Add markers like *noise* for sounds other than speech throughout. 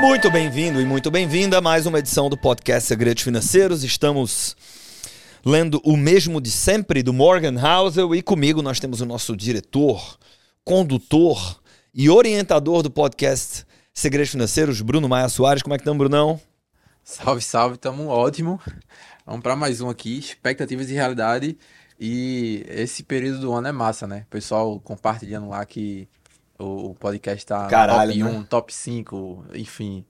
Muito bem-vindo e muito bem-vinda a mais uma edição do podcast Segredos Financeiros. Estamos lendo o mesmo de sempre do Morgan Housel e comigo nós temos o nosso diretor, condutor e orientador do podcast Segredos Financeiros, Bruno Maia Soares. Como é que estamos, Brunão? Salve, salve, estamos ótimo. Vamos para mais um aqui, expectativas e realidade. E esse período do ano é massa, né? O pessoal compartilhando lá que o podcast tá Caralho, top né? 1, top 5, enfim,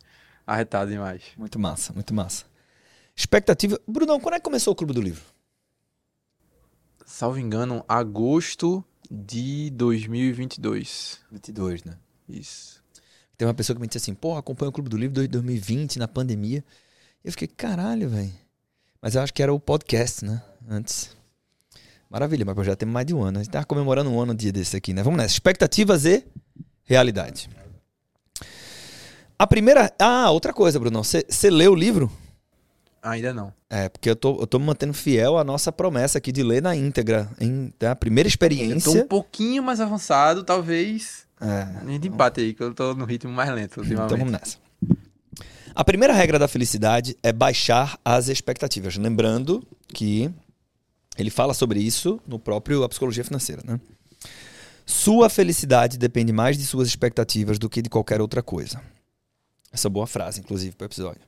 arretado demais. Muito massa, muito massa. Expectativa. Brunão, quando é que começou o Clube do Livro? Salvo engano, agosto de 2022. 22, né? Isso. Tem uma pessoa que me disse assim, porra, acompanha o Clube do Livro desde 2020, na pandemia. E eu fiquei, caralho, velho. Mas eu acho que era o podcast, né? Antes. Maravilha, mas já temos mais de um ano. A gente tava comemorando um ano um dia desse aqui, né? Vamos nessa. Expectativas e realidade. A primeira. Ah, outra coisa, Bruno. Você leu o livro? Ainda não. É, porque eu tô, eu tô me mantendo fiel à nossa promessa aqui de ler na íntegra. Em, tá? A primeira Eu tô experiência. um pouquinho mais avançado, talvez. É, A gente empate aí, que eu tô no ritmo mais lento ultimamente. Então vamos nessa. A primeira regra da felicidade é baixar as expectativas. Lembrando que ele fala sobre isso no próprio A Psicologia Financeira. Né? Sua felicidade depende mais de suas expectativas do que de qualquer outra coisa. Essa boa frase, inclusive, para o episódio.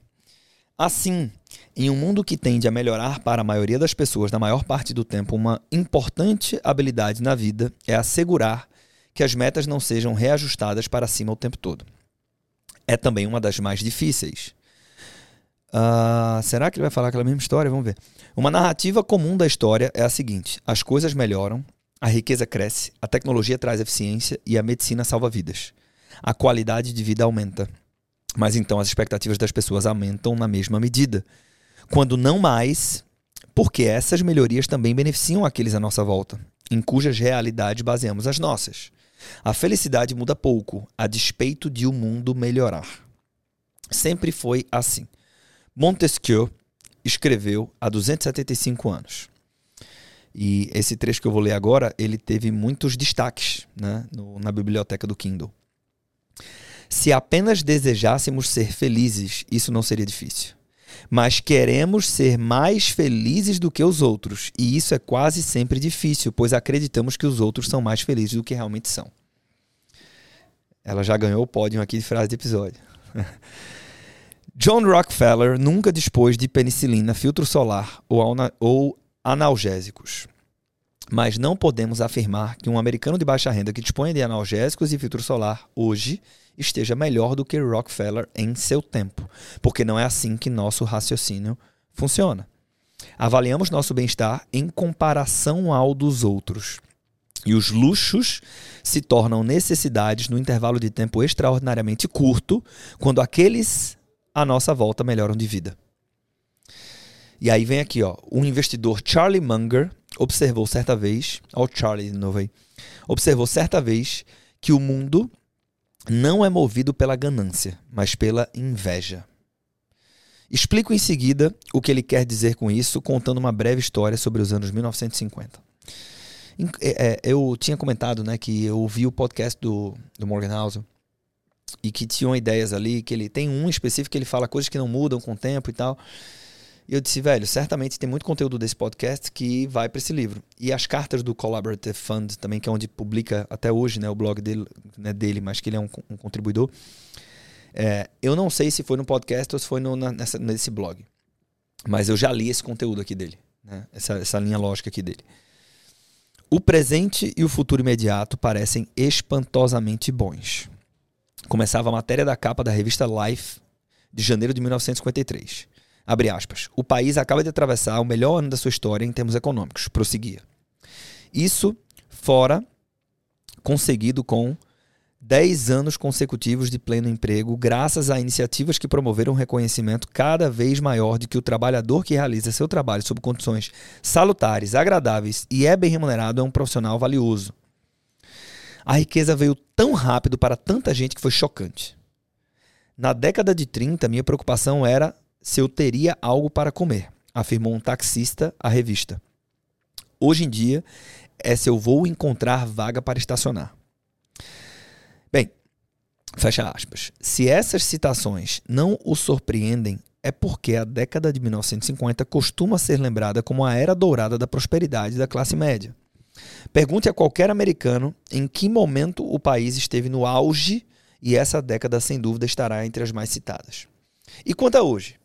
Assim, em um mundo que tende a melhorar para a maioria das pessoas na maior parte do tempo, uma importante habilidade na vida é assegurar que as metas não sejam reajustadas para cima o tempo todo. É também uma das mais difíceis. Ah, será que ele vai falar aquela mesma história? Vamos ver. Uma narrativa comum da história é a seguinte: as coisas melhoram, a riqueza cresce, a tecnologia traz eficiência e a medicina salva vidas. A qualidade de vida aumenta. Mas então as expectativas das pessoas aumentam na mesma medida. Quando não mais, porque essas melhorias também beneficiam aqueles à nossa volta, em cujas realidades baseamos as nossas. A felicidade muda pouco, a despeito de o mundo melhorar. Sempre foi assim. Montesquieu escreveu há 275 anos. E esse trecho que eu vou ler agora, ele teve muitos destaques né, no- na biblioteca do Kindle. Se apenas desejássemos ser felizes, isso não seria difícil. Mas queremos ser mais felizes do que os outros, e isso é quase sempre difícil, pois acreditamos que os outros são mais felizes do que realmente são. Ela já ganhou o pódio aqui de frase de episódio. *laughs* John Rockefeller nunca dispôs de penicilina, filtro solar ou, ana- ou analgésicos. Mas não podemos afirmar que um americano de baixa renda que dispõe de analgésicos e filtro solar hoje esteja melhor do que Rockefeller em seu tempo, porque não é assim que nosso raciocínio funciona. Avaliamos nosso bem-estar em comparação ao dos outros. E os luxos se tornam necessidades no intervalo de tempo extraordinariamente curto, quando aqueles à nossa volta melhoram de vida. E aí vem aqui, ó, o investidor Charlie Munger observou certa vez, ó Charlie de novo aí, observou certa vez que o mundo não é movido pela ganância, mas pela inveja. Explico em seguida o que ele quer dizer com isso, contando uma breve história sobre os anos 1950. Em- é, é, Eu tinha comentado né, que eu ouvi o podcast do, do Morgan Housel e que tinham ideias ali, que ele tem um específico que ele fala coisas que não mudam com o tempo e tal. E eu disse, velho, certamente tem muito conteúdo desse podcast que vai para esse livro. E as cartas do Collaborative Fund também, que é onde publica até hoje né, o blog dele, né, dele, mas que ele é um, um contribuidor. É, eu não sei se foi no podcast ou se foi no, na- nessa, nesse blog. Mas eu já li esse conteúdo aqui dele. Né, essa, essa linha lógica aqui dele. O presente e o futuro imediato parecem espantosamente bons. Começava a matéria da capa da revista Life de janeiro de 1953. Abre aspas. O país acaba de atravessar o melhor ano da sua história em termos econômicos. Prosseguia. Isso fora conseguido com 10 anos consecutivos de pleno emprego, graças a iniciativas que promoveram um reconhecimento cada vez maior de que o trabalhador que realiza seu trabalho sob condições salutares, agradáveis e é bem remunerado é um profissional valioso. A riqueza veio tão rápido para tanta gente que foi chocante. Na década de 30, minha preocupação era se eu teria algo para comer, afirmou um taxista à revista. Hoje em dia, é se eu vou encontrar vaga para estacionar. Bem, Fecha aspas. Se essas citações não o surpreendem, é porque a década de 1950 costuma ser lembrada como a era dourada da prosperidade da classe média. Pergunte a qualquer americano em que momento o país esteve no auge e essa década, sem dúvida, estará entre as mais citadas. E quanto a hoje?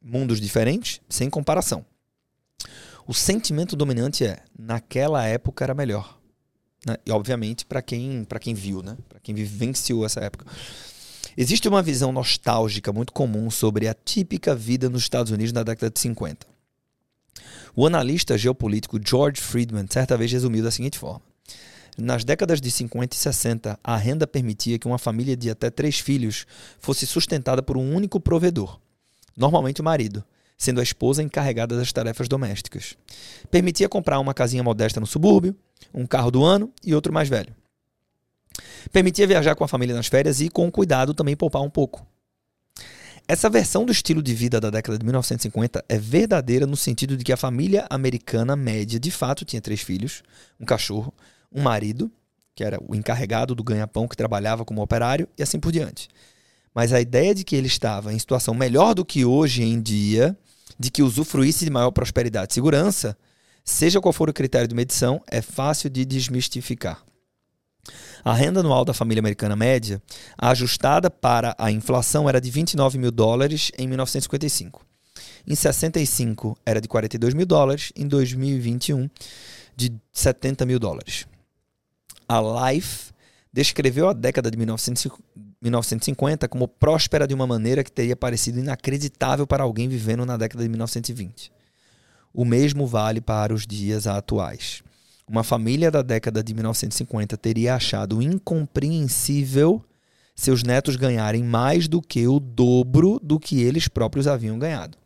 Mundos diferentes, sem comparação. O sentimento dominante é: naquela época era melhor. Né? E, obviamente, para quem, quem viu, né? para quem vivenciou essa época. Existe uma visão nostálgica muito comum sobre a típica vida nos Estados Unidos na década de 50. O analista geopolítico George Friedman certa vez resumiu da seguinte forma: Nas décadas de 50 e 60, a renda permitia que uma família de até três filhos fosse sustentada por um único provedor, normalmente o marido, sendo a esposa encarregada das tarefas domésticas. Permitia comprar uma casinha modesta no subúrbio, um carro do ano e outro mais velho. Permitia viajar com a família nas férias e, com cuidado, também poupar um pouco. Essa versão do estilo de vida da década de 1950 é verdadeira no sentido de que a família americana média de fato tinha três filhos, um cachorro, um marido, que era o encarregado do ganha-pão que trabalhava como operário, e assim por diante. Mas a ideia de que ele estava em situação melhor do que hoje em dia, de que usufruísse de maior prosperidade e segurança, seja qual for o critério de medição, é fácil de desmistificar. A renda anual da família americana média, ajustada para a inflação, era de 29 mil dólares em 1955. Em 65 era de 42 mil dólares, em 2021 de 70 mil dólares. A Life descreveu a década de 1950 como próspera de uma maneira que teria parecido inacreditável para alguém vivendo na década de 1920. O mesmo vale para os dias atuais. Uma família da década de 1950 teria achado incompreensível seus netos ganharem mais do que o dobro do que eles próprios haviam ganhado.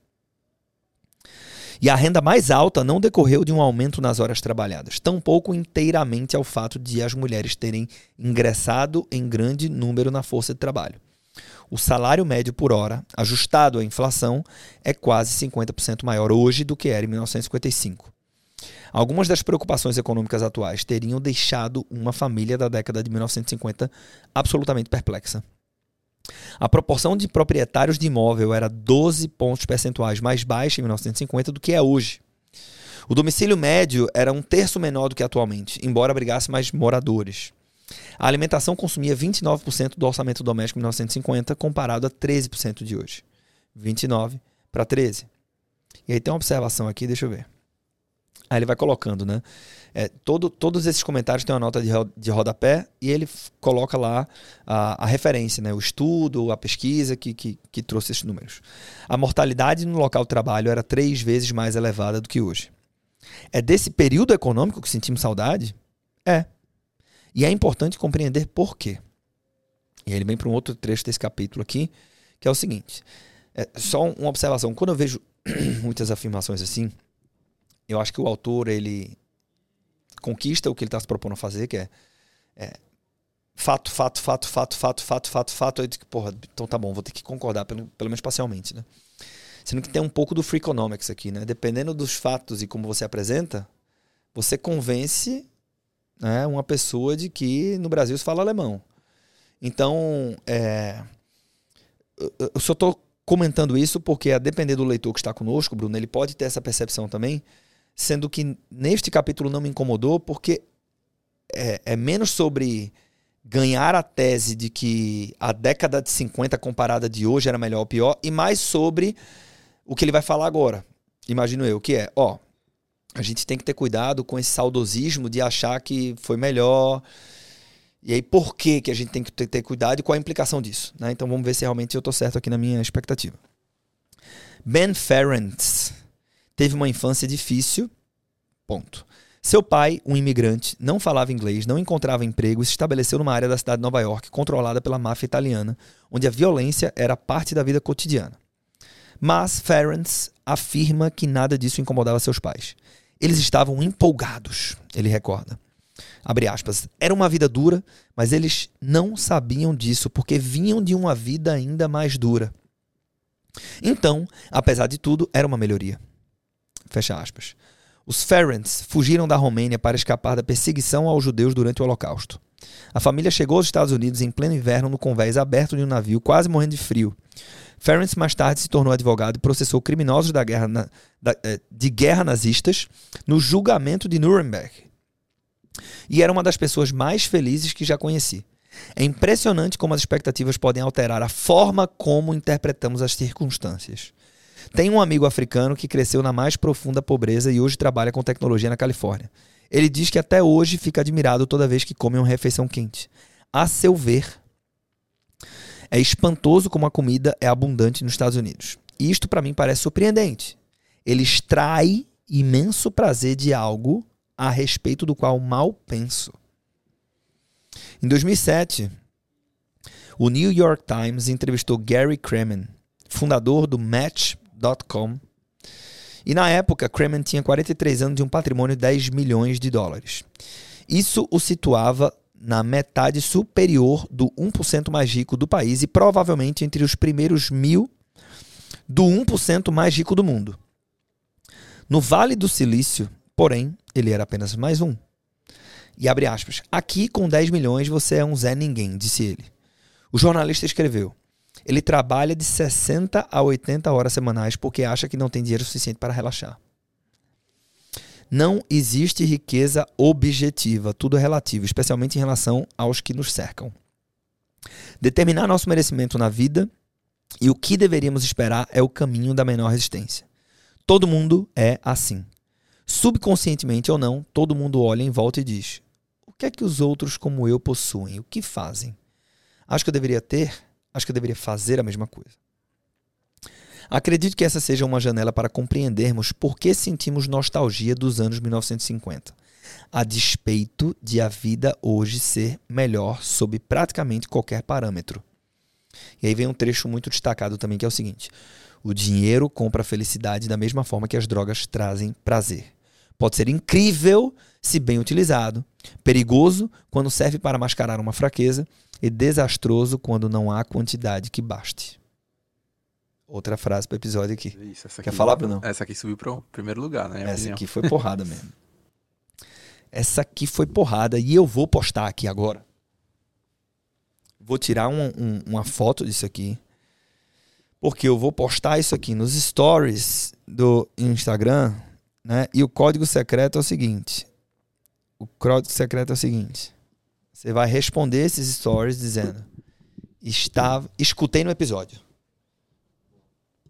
E a renda mais alta não decorreu de um aumento nas horas trabalhadas, tampouco inteiramente ao fato de as mulheres terem ingressado em grande número na força de trabalho. O salário médio por hora, ajustado à inflação, é quase 50% maior hoje do que era em 1955. Algumas das preocupações econômicas atuais teriam deixado uma família da década de 1950 absolutamente perplexa. A proporção de proprietários de imóvel era 12 pontos percentuais mais baixa em 1950 do que é hoje. O domicílio médio era um terço menor do que atualmente, embora abrigasse mais moradores. A alimentação consumia 29% do orçamento doméstico em 1950, comparado a 13% de hoje. 29 para 13. E aí tem uma observação aqui, deixa eu ver. Aí ele vai colocando, né? É, todo, todos esses comentários têm uma nota de, de rodapé e ele coloca lá a, a, referência, né? o estudo, a pesquisa que, que, que trouxe esses números. A mortalidade no local de trabalho era três vezes mais elevada do que hoje. É desse período econômico que sentimos saudade? É. E é importante compreender por quê. E ele vem para um outro trecho desse capítulo aqui, que é o seguinte: é só uma observação. Quando eu vejo *clears throat* muitas afirmações assim, eu acho que o autor ele conquista o que ele está se propondo a fazer, que é, é fato, fato, fato, fato, fato, fato, fato, fato. Aí, porra, então tá bom, vou ter que concordar, pelo, pelo menos parcialmente, né? Sendo que tem um pouco do free economics aqui, né? Dependendo dos fatos e como você apresenta, você convence né, uma pessoa de que no Brasil se fala alemão. Então, é, eu só estou comentando isso porque, a depender do leitor que está conosco, Bruno, ele pode ter essa percepção também sendo que neste capítulo não me incomodou porque é, é, menos sobre ganhar a tese de que a década de 50 comparada de hoje era melhor ou pior e mais sobre o que ele vai falar agora. Imagino eu, que é, ó, a gente tem que ter cuidado com esse saudosismo de achar que foi melhor. E aí, por que, que a gente tem que ter, ter cuidado e qual a implicação disso? Né? Então, vamos ver se realmente eu estou certo aqui na minha expectativa. Ben Ferentz, teve uma infância difícil. Ponto. Seu pai, um imigrante, não falava inglês, não encontrava emprego e se estabeleceu numa área da cidade de Nova York controlada pela máfia italiana, onde a violência era parte da vida cotidiana. Mas Ferenc afirma que nada disso incomodava seus pais. Eles estavam empolgados, ele recorda. Abre aspas. Era uma vida dura, mas eles não sabiam disso porque vinham de uma vida ainda mais dura. Então, apesar de tudo, era uma melhoria. Fecha aspas. Os Ferents fugiram da Romênia para escapar da perseguição aos judeus durante o Holocausto. A família chegou aos Estados Unidos em pleno inverno no convés aberto de um navio, quase morrendo de frio. Ferenc mais tarde se tornou advogado e processou criminosos da guerra na, da, eh, de guerra nazistas no julgamento de Nuremberg. E era uma das pessoas mais felizes que já conheci. É impressionante como as expectativas podem alterar a forma como interpretamos as circunstâncias. Tenho um amigo africano que cresceu na mais profunda pobreza e hoje trabalha com tecnologia na Califórnia. Ele diz que até hoje fica admirado toda vez que come uma refeição quente. A seu ver, é espantoso como a comida é abundante nos Estados Unidos. E isto para mim parece surpreendente. Ele extrai imenso prazer de algo a respeito do qual mal penso. Em 2007, o New York Times entrevistou Gary Kremen, fundador do Match.com. E na época, Kremen tinha 43 anos e um patrimônio de 10 milhões de dólares. Isso o situava na metade superior do 1% mais rico do país e provavelmente entre os primeiros mil do 1% mais rico do mundo. No Vale do Silício, porém, ele era apenas mais um. E abre aspas. Aqui, com 10 milhões, você é um Zé Ninguém, disse ele. O jornalista escreveu. Ele trabalha de 60 a 80 horas semanais porque acha que não tem dinheiro suficiente para relaxar. Não existe riqueza objetiva, tudo é relativo, especialmente em relação aos que nos cercam. Determinar nosso merecimento na vida e o que deveríamos esperar é o caminho da menor resistência. Todo mundo é assim. Subconscientemente ou não, todo mundo olha em volta e diz: O que é que os outros como eu possuem? O que fazem? Acho que eu deveria ter, acho que eu deveria fazer a mesma coisa. Acredito que essa seja uma janela para compreendermos por que sentimos nostalgia dos anos 1950, a despeito de a vida hoje ser melhor sob praticamente qualquer parâmetro. E aí vem um trecho muito destacado também que é o seguinte: o dinheiro compra felicidade da mesma forma que as drogas trazem prazer. Pode ser incrível se bem utilizado, perigoso quando serve para mascarar uma fraqueza e desastroso quando não há quantidade que baste. Outra frase para o episódio aqui. Isso, essa Quer aqui- falar, Bruno? Essa aqui subiu para o primeiro lugar, né? Essa opinião. aqui foi porrada *laughs* mesmo. Essa aqui foi porrada e eu vou postar aqui agora. Vou tirar um- um- uma foto disso aqui. Porque eu vou postar isso aqui nos stories do Instagram, né? E o código secreto é o seguinte. O código secreto é o seguinte. Você vai responder esses stories dizendo: Estava, escutei no episódio.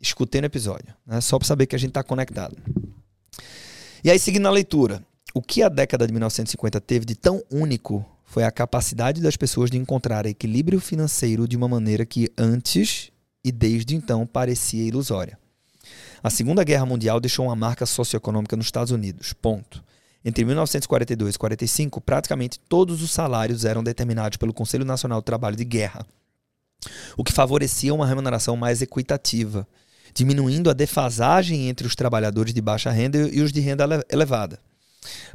Escutei no episódio, né? Só para saber que a gente está conectado. E aí, seguindo a leitura, o que a década de 1950 teve de tão único foi a capacidade das pessoas de encontrar equilíbrio financeiro de uma maneira que antes e desde então parecia ilusória. A Segunda Guerra Mundial deixou uma marca socioeconômica nos Estados Unidos. Ponto. Entre 1942 e 45, praticamente todos os salários eram determinados pelo Conselho Nacional do Trabalho de Guerra, o que favorecia uma remuneração mais equitativa, diminuindo a defasagem entre os trabalhadores de baixa renda e os de renda ele- elevada.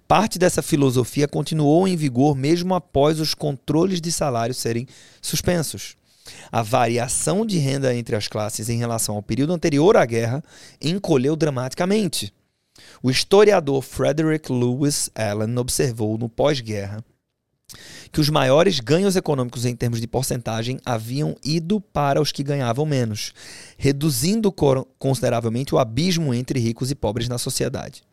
Parte dessa filosofia continuou em vigor mesmo após os controles de salário serem suspensos. A variação de renda entre as classes em relação ao período anterior à guerra encolheu dramaticamente. O historiador Frederick Lewis Allen observou no pós-guerra que os maiores ganhos econômicos em termos de porcentagem haviam ido para os que ganhavam menos, reduzindo consideravelmente o abismo entre ricos e pobres na sociedade.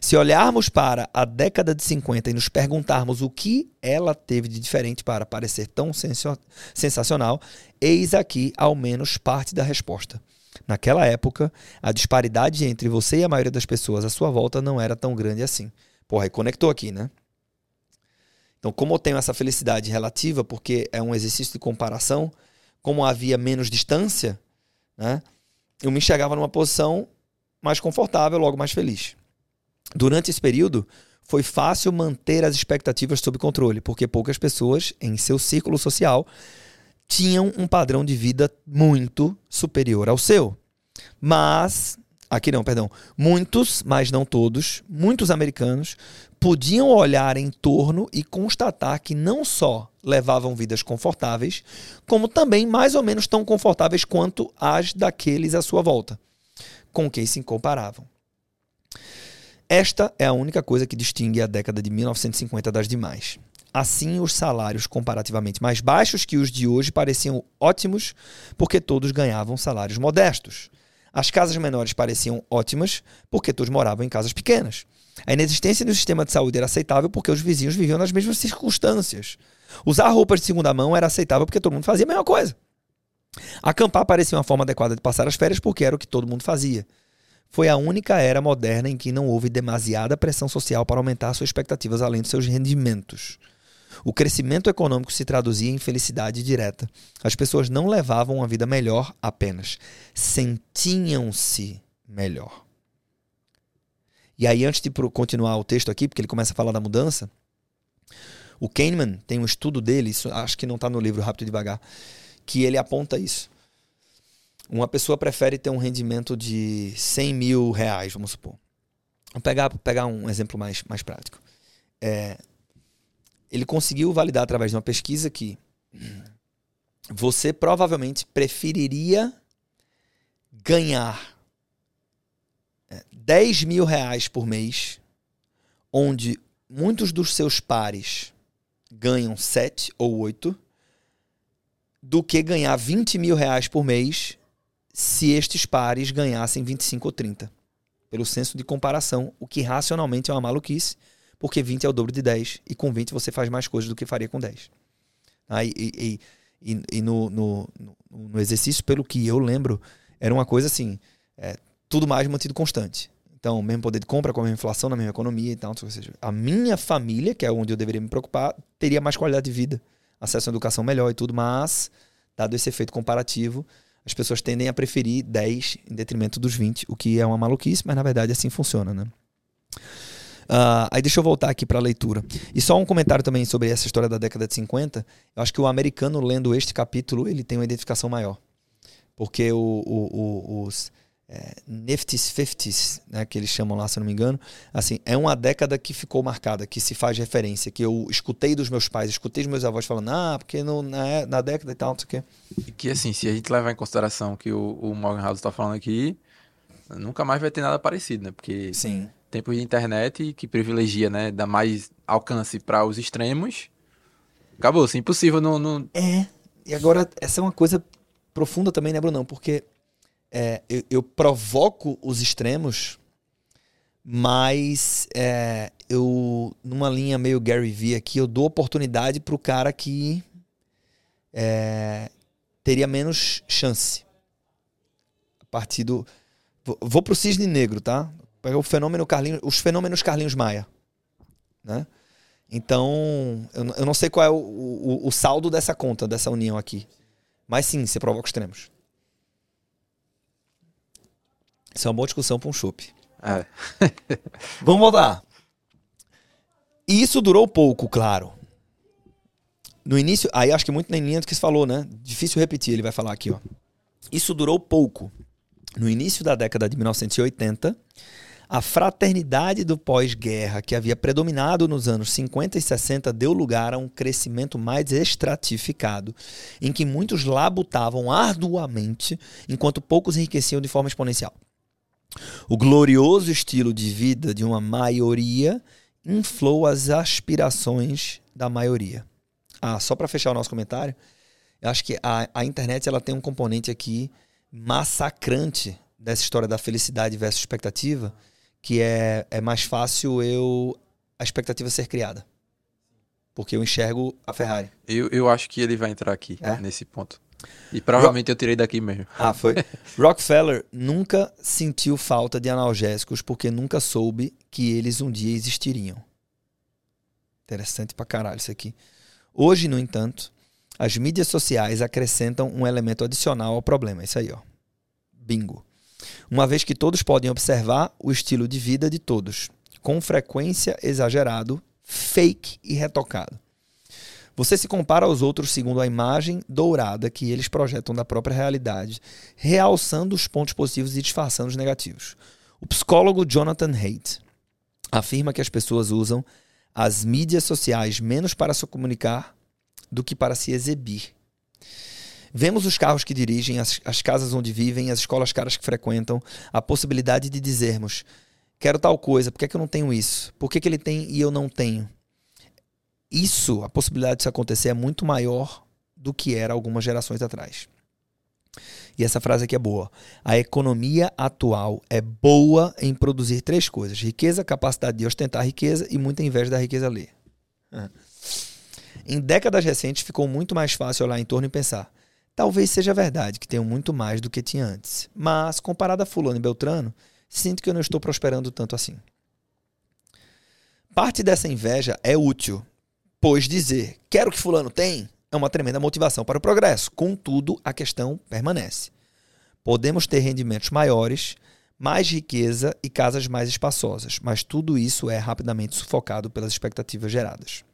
Se olharmos para a década de 50 e nos perguntarmos o que ela teve de diferente para parecer tão sensacional, eis aqui ao menos parte da resposta. Naquela época, a disparidade entre você e a maioria das pessoas à sua volta não era tão grande assim. Porra, e conectou aqui, né? Então, como eu tenho essa felicidade relativa, porque é um exercício de comparação, como havia menos distância, né, eu me enxergava numa posição mais confortável, logo mais feliz. Durante esse período, foi fácil manter as expectativas sob controle, porque poucas pessoas em seu círculo social tinham um padrão de vida muito superior ao seu. Mas, aqui não, perdão, muitos, mas não todos, muitos americanos podiam olhar em torno e constatar que não só levavam vidas confortáveis, como também mais ou menos tão confortáveis quanto as daqueles à sua volta, com quem se comparavam. Esta é a única coisa que distingue a década de 1950 das demais. Assim, os salários comparativamente mais baixos que os de hoje pareciam ótimos, porque todos ganhavam salários modestos. As casas menores pareciam ótimas, porque todos moravam em casas pequenas. A inexistência do sistema de saúde era aceitável porque os vizinhos viviam nas mesmas circunstâncias. Usar roupas de segunda mão era aceitável porque todo mundo fazia a mesma coisa. Acampar parecia uma forma adequada de passar as férias porque era o que todo mundo fazia. Foi a única era moderna em que não houve demasiada pressão social para aumentar suas expectativas além dos seus rendimentos. O crescimento econômico se traduzia em felicidade direta. As pessoas não levavam uma vida melhor apenas, sentiam-se melhor. E aí, antes de continuar o texto aqui, porque ele começa a falar da mudança, o Kahneman tem um estudo dele, isso acho que não está no livro Rápido e Devagar, que ele aponta isso. Uma pessoa prefere ter um rendimento de 100 mil reais, vamos supor. Vou pegar, pegar um exemplo mais, mais prático. É, ele conseguiu validar através de uma pesquisa que você provavelmente preferiria ganhar 10 é, mil reais por mês, onde muitos dos seus pares ganham 7 ou 8, do que ganhar 20 mil reais por mês se estes pares ganhassem 25 ou 30. Pelo senso de comparação, o que racionalmente é uma maluquice, porque 20 é o dobro de 10, e com 20 você faz mais coisas do que faria com 10. Ah, e, e, e, e no, no, no, exercício, pelo que eu lembro, era uma coisa assim: é, tudo mais mantido constante. Então, mesmo poder de compra com a mesma inflação na mesma economia e tal. Ou seja, a minha família, que é onde eu deveria me preocupar, teria mais qualidade de vida, acesso à educação melhor e tudo, mas, dado esse efeito comparativo, as pessoas tendem a preferir 10 em detrimento dos 20, o que é uma maluquice, mas na verdade assim funciona, né? Uh, aí deixa eu voltar aqui para a leitura. E só um comentário também sobre essa história da década de 50. Eu acho que o americano lendo este capítulo, ele tem uma identificação maior. Porque o, o, o, os é, Nifties 50s, né, que eles chamam lá, se não me engano, assim, é uma década que ficou marcada, que se faz referência, que eu escutei dos meus pais, escutei dos meus avós falando, ah, porque no, na, na década e tal, não sei o quê. E que assim, se a gente levar em consideração que o, o Morgan House está falando aqui, nunca mais vai ter nada parecido, né? Porque Sim tempos de internet que privilegia, né? Dá mais alcance para os extremos. Acabou, assim, impossível não, não. É. E agora, essa é uma coisa profunda também, né, Brunão? Porque é, eu, eu, provoco os extremos, mas é, eu, numa linha meio Gary Vee aqui, eu dou oportunidade pro cara que é, teria menos chance. A partir do. Vou, pro cisne negro, tá? O fenômeno Carlinhos, os fenômenos Carlinhos Maia. Né? Então, eu, eu não sei qual é o, o, o, saldo dessa conta, dessa união aqui. Mas sim, você provoca extremos. Isso é uma boa discussão para um chope. É. *laughs* Vamos voltar. E isso durou pouco, claro. No início, aí acho que muito na linha do que se falou, né? Difícil repetir, ele vai falar aqui, ó. Isso durou pouco. No início da década de 1980, a fraternidade do pós-guerra, que havia predominado nos anos 50 e 60, deu lugar a um crescimento mais estratificado, em que muitos labutavam arduamente, enquanto poucos enriqueciam de forma exponencial. O glorioso estilo de vida de uma maioria inflou as aspirações da maioria. Ah, só para fechar o nosso comentário, eu acho que a, a internet ela tem um componente aqui massacrante dessa história da felicidade versus expectativa, que é, é mais fácil eu a expectativa ser criada. Porque eu enxergo a Ferrari. Eu, eu acho que ele vai entrar aqui, é? nesse ponto. E provavelmente Ro eu tirei daqui mesmo. Ah, foi. *laughs* Rockefeller nunca sentiu falta de analgésicos porque nunca soube que eles um dia existiriam. Interessante pra caralho isso aqui. Hoje, no entanto, as mídias sociais acrescentam um elemento adicional ao problema. Isso aí, ó. Bingo uma vez que todos podem observar o estilo de vida de todos, com frequência exagerado, fake e retocado. Você se compara aos outros segundo a imagem dourada que eles projetam da própria realidade, realçando os pontos positivos e disfarçando os negativos. O psicólogo Jonathan Haidt afirma que as pessoas usam as mídias sociais menos para se comunicar do que para se exibir. Vemos os carros que dirigem, as, as casas onde vivem, as escolas caras que frequentam, a possibilidade de dizermos: quero tal coisa, por que, é que eu não tenho isso? Por que, que ele tem e eu não tenho? isso, a possibilidade disso acontecer é muito maior do que era algumas gerações atrás. E essa frase aqui é boa. A economia atual é boa em produzir três coisas: riqueza, capacidade de ostentar riqueza e muita inveja da riqueza ler. Em décadas recentes ficou muito mais fácil olhar em torno e pensar: talvez seja verdade que tenho muito mais do que tinha antes, mas comparado a Fulano e Beltrano, sinto que eu não estou prosperando tanto assim. Parte dessa inveja é útil, pois dizer quero que Fulano tem é uma tremenda motivação para o progresso. Contudo, a questão permanece. Podemos ter rendimentos maiores, mais riqueza e casas mais espaçosas, mas tudo isso é rapidamente sufocado pelas expectativas geradas.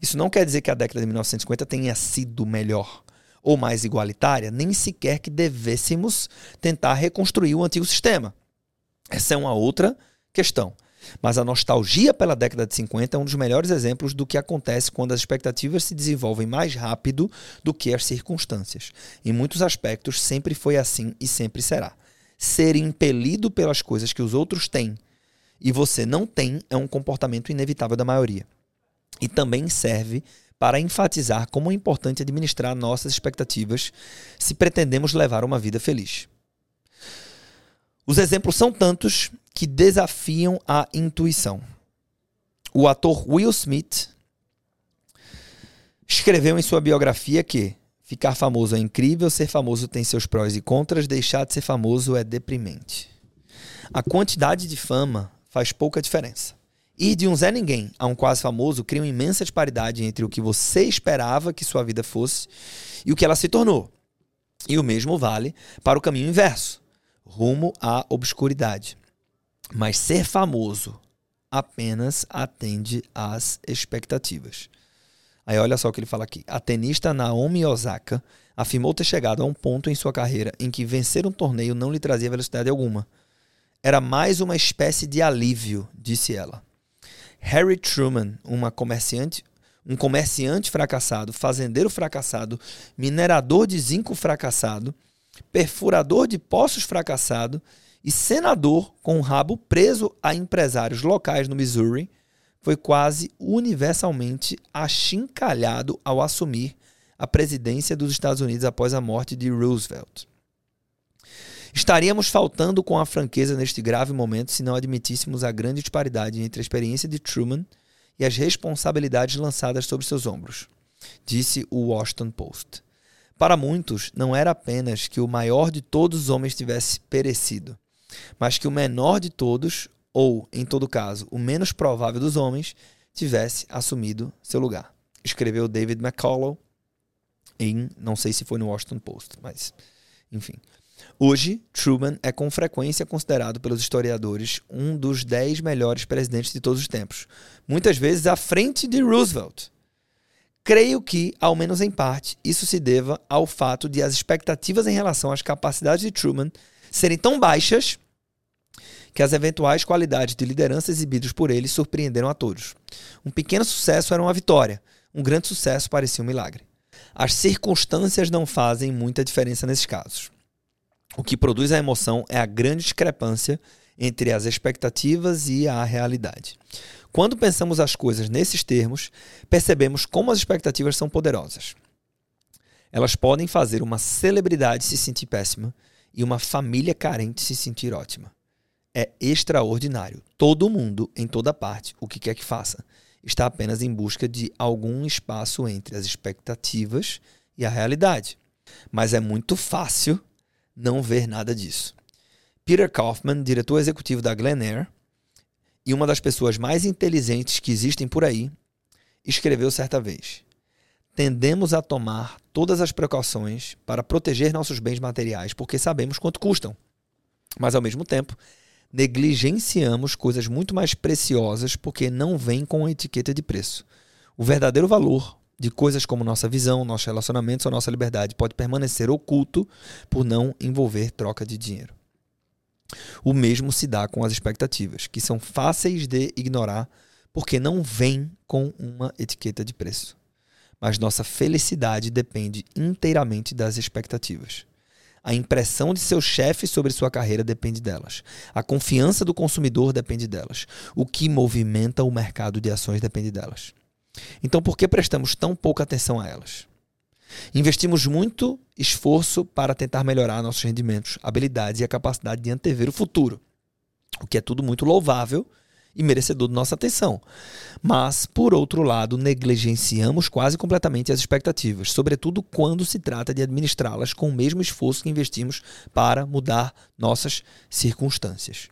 Isso não quer dizer que a década de 1950 tenha sido melhor ou mais igualitária, nem sequer que devêssemos tentar reconstruir o antigo sistema. Essa é uma outra questão. Mas a nostalgia pela década de 50 é um dos melhores exemplos do que acontece quando as expectativas se desenvolvem mais rápido do que as circunstâncias. Em muitos aspectos, sempre foi assim e sempre será. Ser impelido pelas coisas que os outros têm e você não tem é um comportamento inevitável da maioria. E também serve para enfatizar como é importante administrar nossas expectativas se pretendemos levar uma vida feliz. Os exemplos são tantos que desafiam a intuição. O ator Will Smith escreveu em sua biografia que ficar famoso é incrível, ser famoso tem seus prós e contras, deixar de ser famoso é deprimente. A quantidade de fama faz pouca diferença. Ir de um Zé Ninguém a um quase famoso cria uma imensa disparidade entre o que você esperava que sua vida fosse e o que ela se tornou. E o mesmo vale para o caminho inverso rumo à obscuridade. Mas ser famoso apenas atende às expectativas. Aí olha só o que ele fala aqui. A tenista Naomi Osaka afirmou ter chegado a um ponto em sua carreira em que vencer um torneio não lhe trazia velocidade alguma. Era mais uma espécie de alívio, disse ela. Harry Truman, uma comerciante, um comerciante fracassado, fazendeiro fracassado, minerador de zinco fracassado, perfurador de poços fracassado e senador com o rabo preso a empresários locais no Missouri, foi quase universalmente achincalhado ao assumir a presidência dos Estados Unidos após a morte de Roosevelt. Estaríamos faltando com a franqueza neste grave momento se não admitíssemos a grande disparidade entre a experiência de Truman e as responsabilidades lançadas sobre seus ombros, disse o Washington Post. Para muitos, não era apenas que o maior de todos os homens tivesse perecido, mas que o menor de todos, ou, em todo caso, o menos provável dos homens, tivesse assumido seu lugar. Escreveu David McCullough em, não sei se foi no Washington Post, mas enfim. Hoje, Truman é com frequência considerado pelos historiadores um dos dez melhores presidentes de todos os tempos, muitas vezes à frente de Roosevelt. Creio que, ao menos em parte, isso se deva ao fato de as expectativas em relação às capacidades de Truman serem tão baixas que as eventuais qualidades de liderança exibidas por ele surpreenderam a todos. Um pequeno sucesso era uma vitória, um grande sucesso parecia um milagre. As circunstâncias não fazem muita diferença nesses casos. O que produz a emoção é a grande discrepância entre as expectativas e a realidade. Quando pensamos as coisas nesses termos, percebemos como as expectativas são poderosas. Elas podem fazer uma celebridade se sentir péssima e uma família carente se sentir ótima. É extraordinário. Todo mundo, em toda parte, o que quer que faça, está apenas em busca de algum espaço entre as expectativas e a realidade. Mas é muito fácil não ver nada disso. Peter Kaufman, diretor executivo da Glenair, e uma das pessoas mais inteligentes que existem por aí, escreveu certa vez: Tendemos a tomar todas as precauções para proteger nossos bens materiais porque sabemos quanto custam. Mas, ao mesmo tempo, negligenciamos coisas muito mais preciosas porque não vêm com etiqueta de preço. O verdadeiro valor de coisas como nossa visão, nossos relacionamentos ou nossa liberdade pode permanecer oculto por não envolver troca de dinheiro. O mesmo se dá com as expectativas, que são fáceis de ignorar porque não vêm com uma etiqueta de preço. Mas nossa felicidade depende inteiramente das expectativas. A impressão de seu chefe sobre sua carreira depende delas. A confiança do consumidor depende delas. O que movimenta o mercado de ações depende delas. Então por que prestamos tão pouca atenção a elas? Investimos muito esforço para tentar melhorar nossos rendimentos, habilidades e a capacidade de antever o futuro, o que é tudo muito louvável e merecedor de nossa atenção. Mas, por outro lado, negligenciamos quase completamente as expectativas, sobretudo quando se trata de administrá-las com o mesmo esforço que investimos para mudar nossas circunstâncias.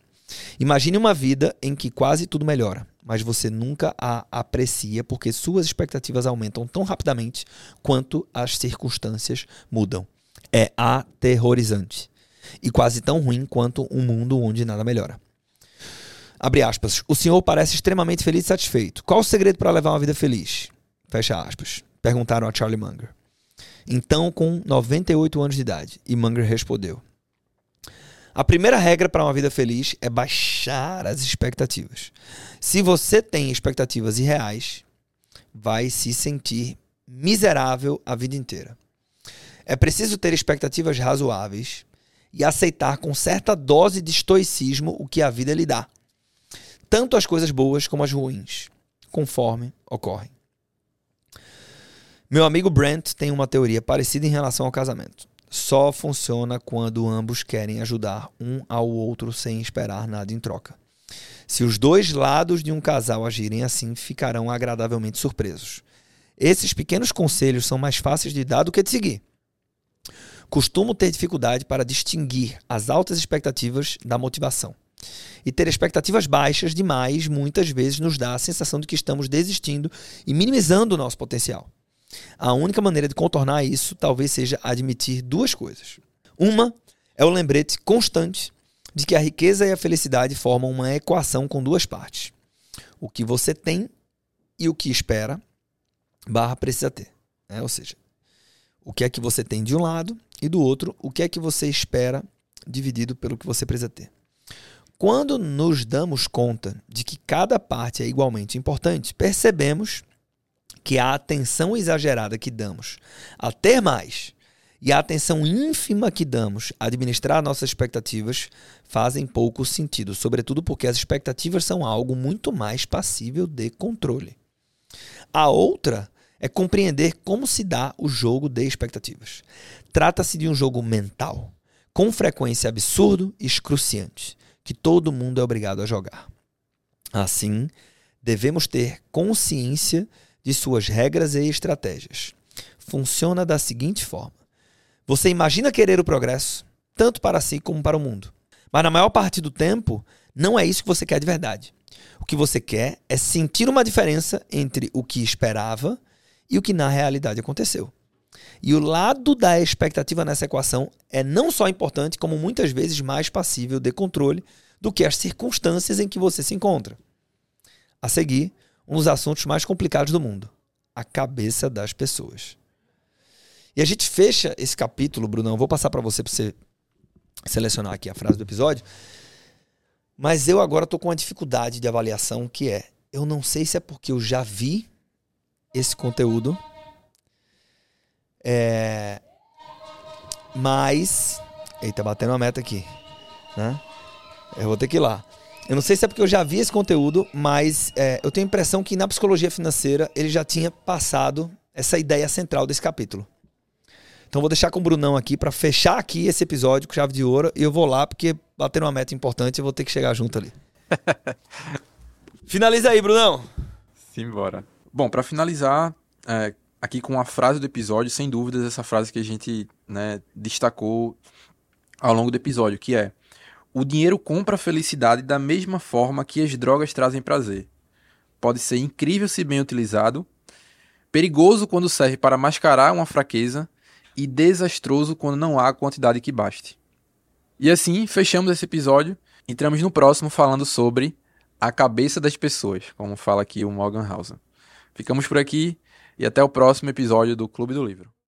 Imagine uma vida em que quase tudo melhora, mas você nunca a aprecia porque suas expectativas aumentam tão rapidamente quanto as circunstâncias mudam. É aterrorizante e quase tão ruim quanto um mundo onde nada melhora. Abre aspas. O senhor parece extremamente feliz e satisfeito. Qual o segredo para levar uma vida feliz? Fecha aspas. Perguntaram a Charlie Munger. Então, com 98 anos de idade. E Munger respondeu: A primeira regra para uma vida feliz é baixar as expectativas. Se você tem expectativas irreais, vai se sentir miserável a vida inteira. É preciso ter expectativas razoáveis e aceitar com certa dose de estoicismo o que a vida lhe dá tanto as coisas boas como as ruins, conforme ocorrem. Meu amigo Brent tem uma teoria parecida em relação ao casamento. Só funciona quando ambos querem ajudar um ao outro sem esperar nada em troca. Se os dois lados de um casal agirem assim, ficarão agradavelmente surpresos. Esses pequenos conselhos são mais fáceis de dar do que de seguir. Costumo ter dificuldade para distinguir as altas expectativas da motivação. E ter expectativas baixas demais muitas vezes nos dá a sensação de que estamos desistindo e minimizando o nosso potencial. A única maneira de contornar isso talvez seja admitir duas coisas. Uma é o lembrete constante de que a riqueza e a felicidade formam uma equação com duas partes. O que você tem e o que espera, barra precisa ter. Né? Ou seja, o que é que você tem de um lado e do outro, o que é que você espera dividido pelo que você precisa ter. Quando nos damos conta de que cada parte é igualmente importante, percebemos que a atenção exagerada que damos a ter mais e a atenção ínfima que damos a administrar nossas expectativas fazem pouco sentido, sobretudo porque as expectativas são algo muito mais passível de controle. A outra é compreender como se dá o jogo de expectativas. Trata-se de um jogo mental, com frequência absurdo e excruciante que todo mundo é obrigado a jogar. Assim, devemos ter consciência de suas regras e estratégias. Funciona da seguinte forma: você imagina querer o progresso, tanto para si como para o mundo. Mas na maior parte do tempo, não é isso que você quer de verdade. O que você quer é sentir uma diferença entre o que esperava e o que na realidade aconteceu. E o lado da expectativa nessa equação é não só importante, como muitas vezes mais passível de controle do que as circunstâncias em que você se encontra. A seguir, um dos assuntos mais complicados do mundo: a cabeça das pessoas. E a gente fecha esse capítulo, Brunão. Vou passar para você para você selecionar aqui a frase do episódio. Mas eu agora estou com uma dificuldade de avaliação que é: eu não sei se é porque eu já vi esse conteúdo é... Mas. Eita, batendo a meta aqui. Né? Eu vou ter que ir lá. Eu não sei se é porque eu já vi esse conteúdo, mas é, eu tenho a impressão que na psicologia financeira ele já tinha passado essa ideia central desse capítulo. Então vou deixar com o Brunão aqui para fechar aqui esse episódio com chave de ouro e eu vou lá porque bater uma meta importante eu vou ter que chegar junto ali. *laughs* Finaliza aí, Brunão. Simbora. Bom, para finalizar, é, aqui com a frase do episódio, sem dúvidas, essa frase que a gente né, destacou ao longo do episódio, que é o dinheiro compra a felicidade da mesma forma que as drogas trazem prazer. Pode ser incrível se bem utilizado, perigoso quando serve para mascarar uma fraqueza e desastroso quando não há a quantidade que baste. E assim, fechamos esse episódio. Entramos no próximo falando sobre a cabeça das pessoas, como fala aqui o Morgan House. Ficamos por aqui e até o próximo episódio do Clube do Livro.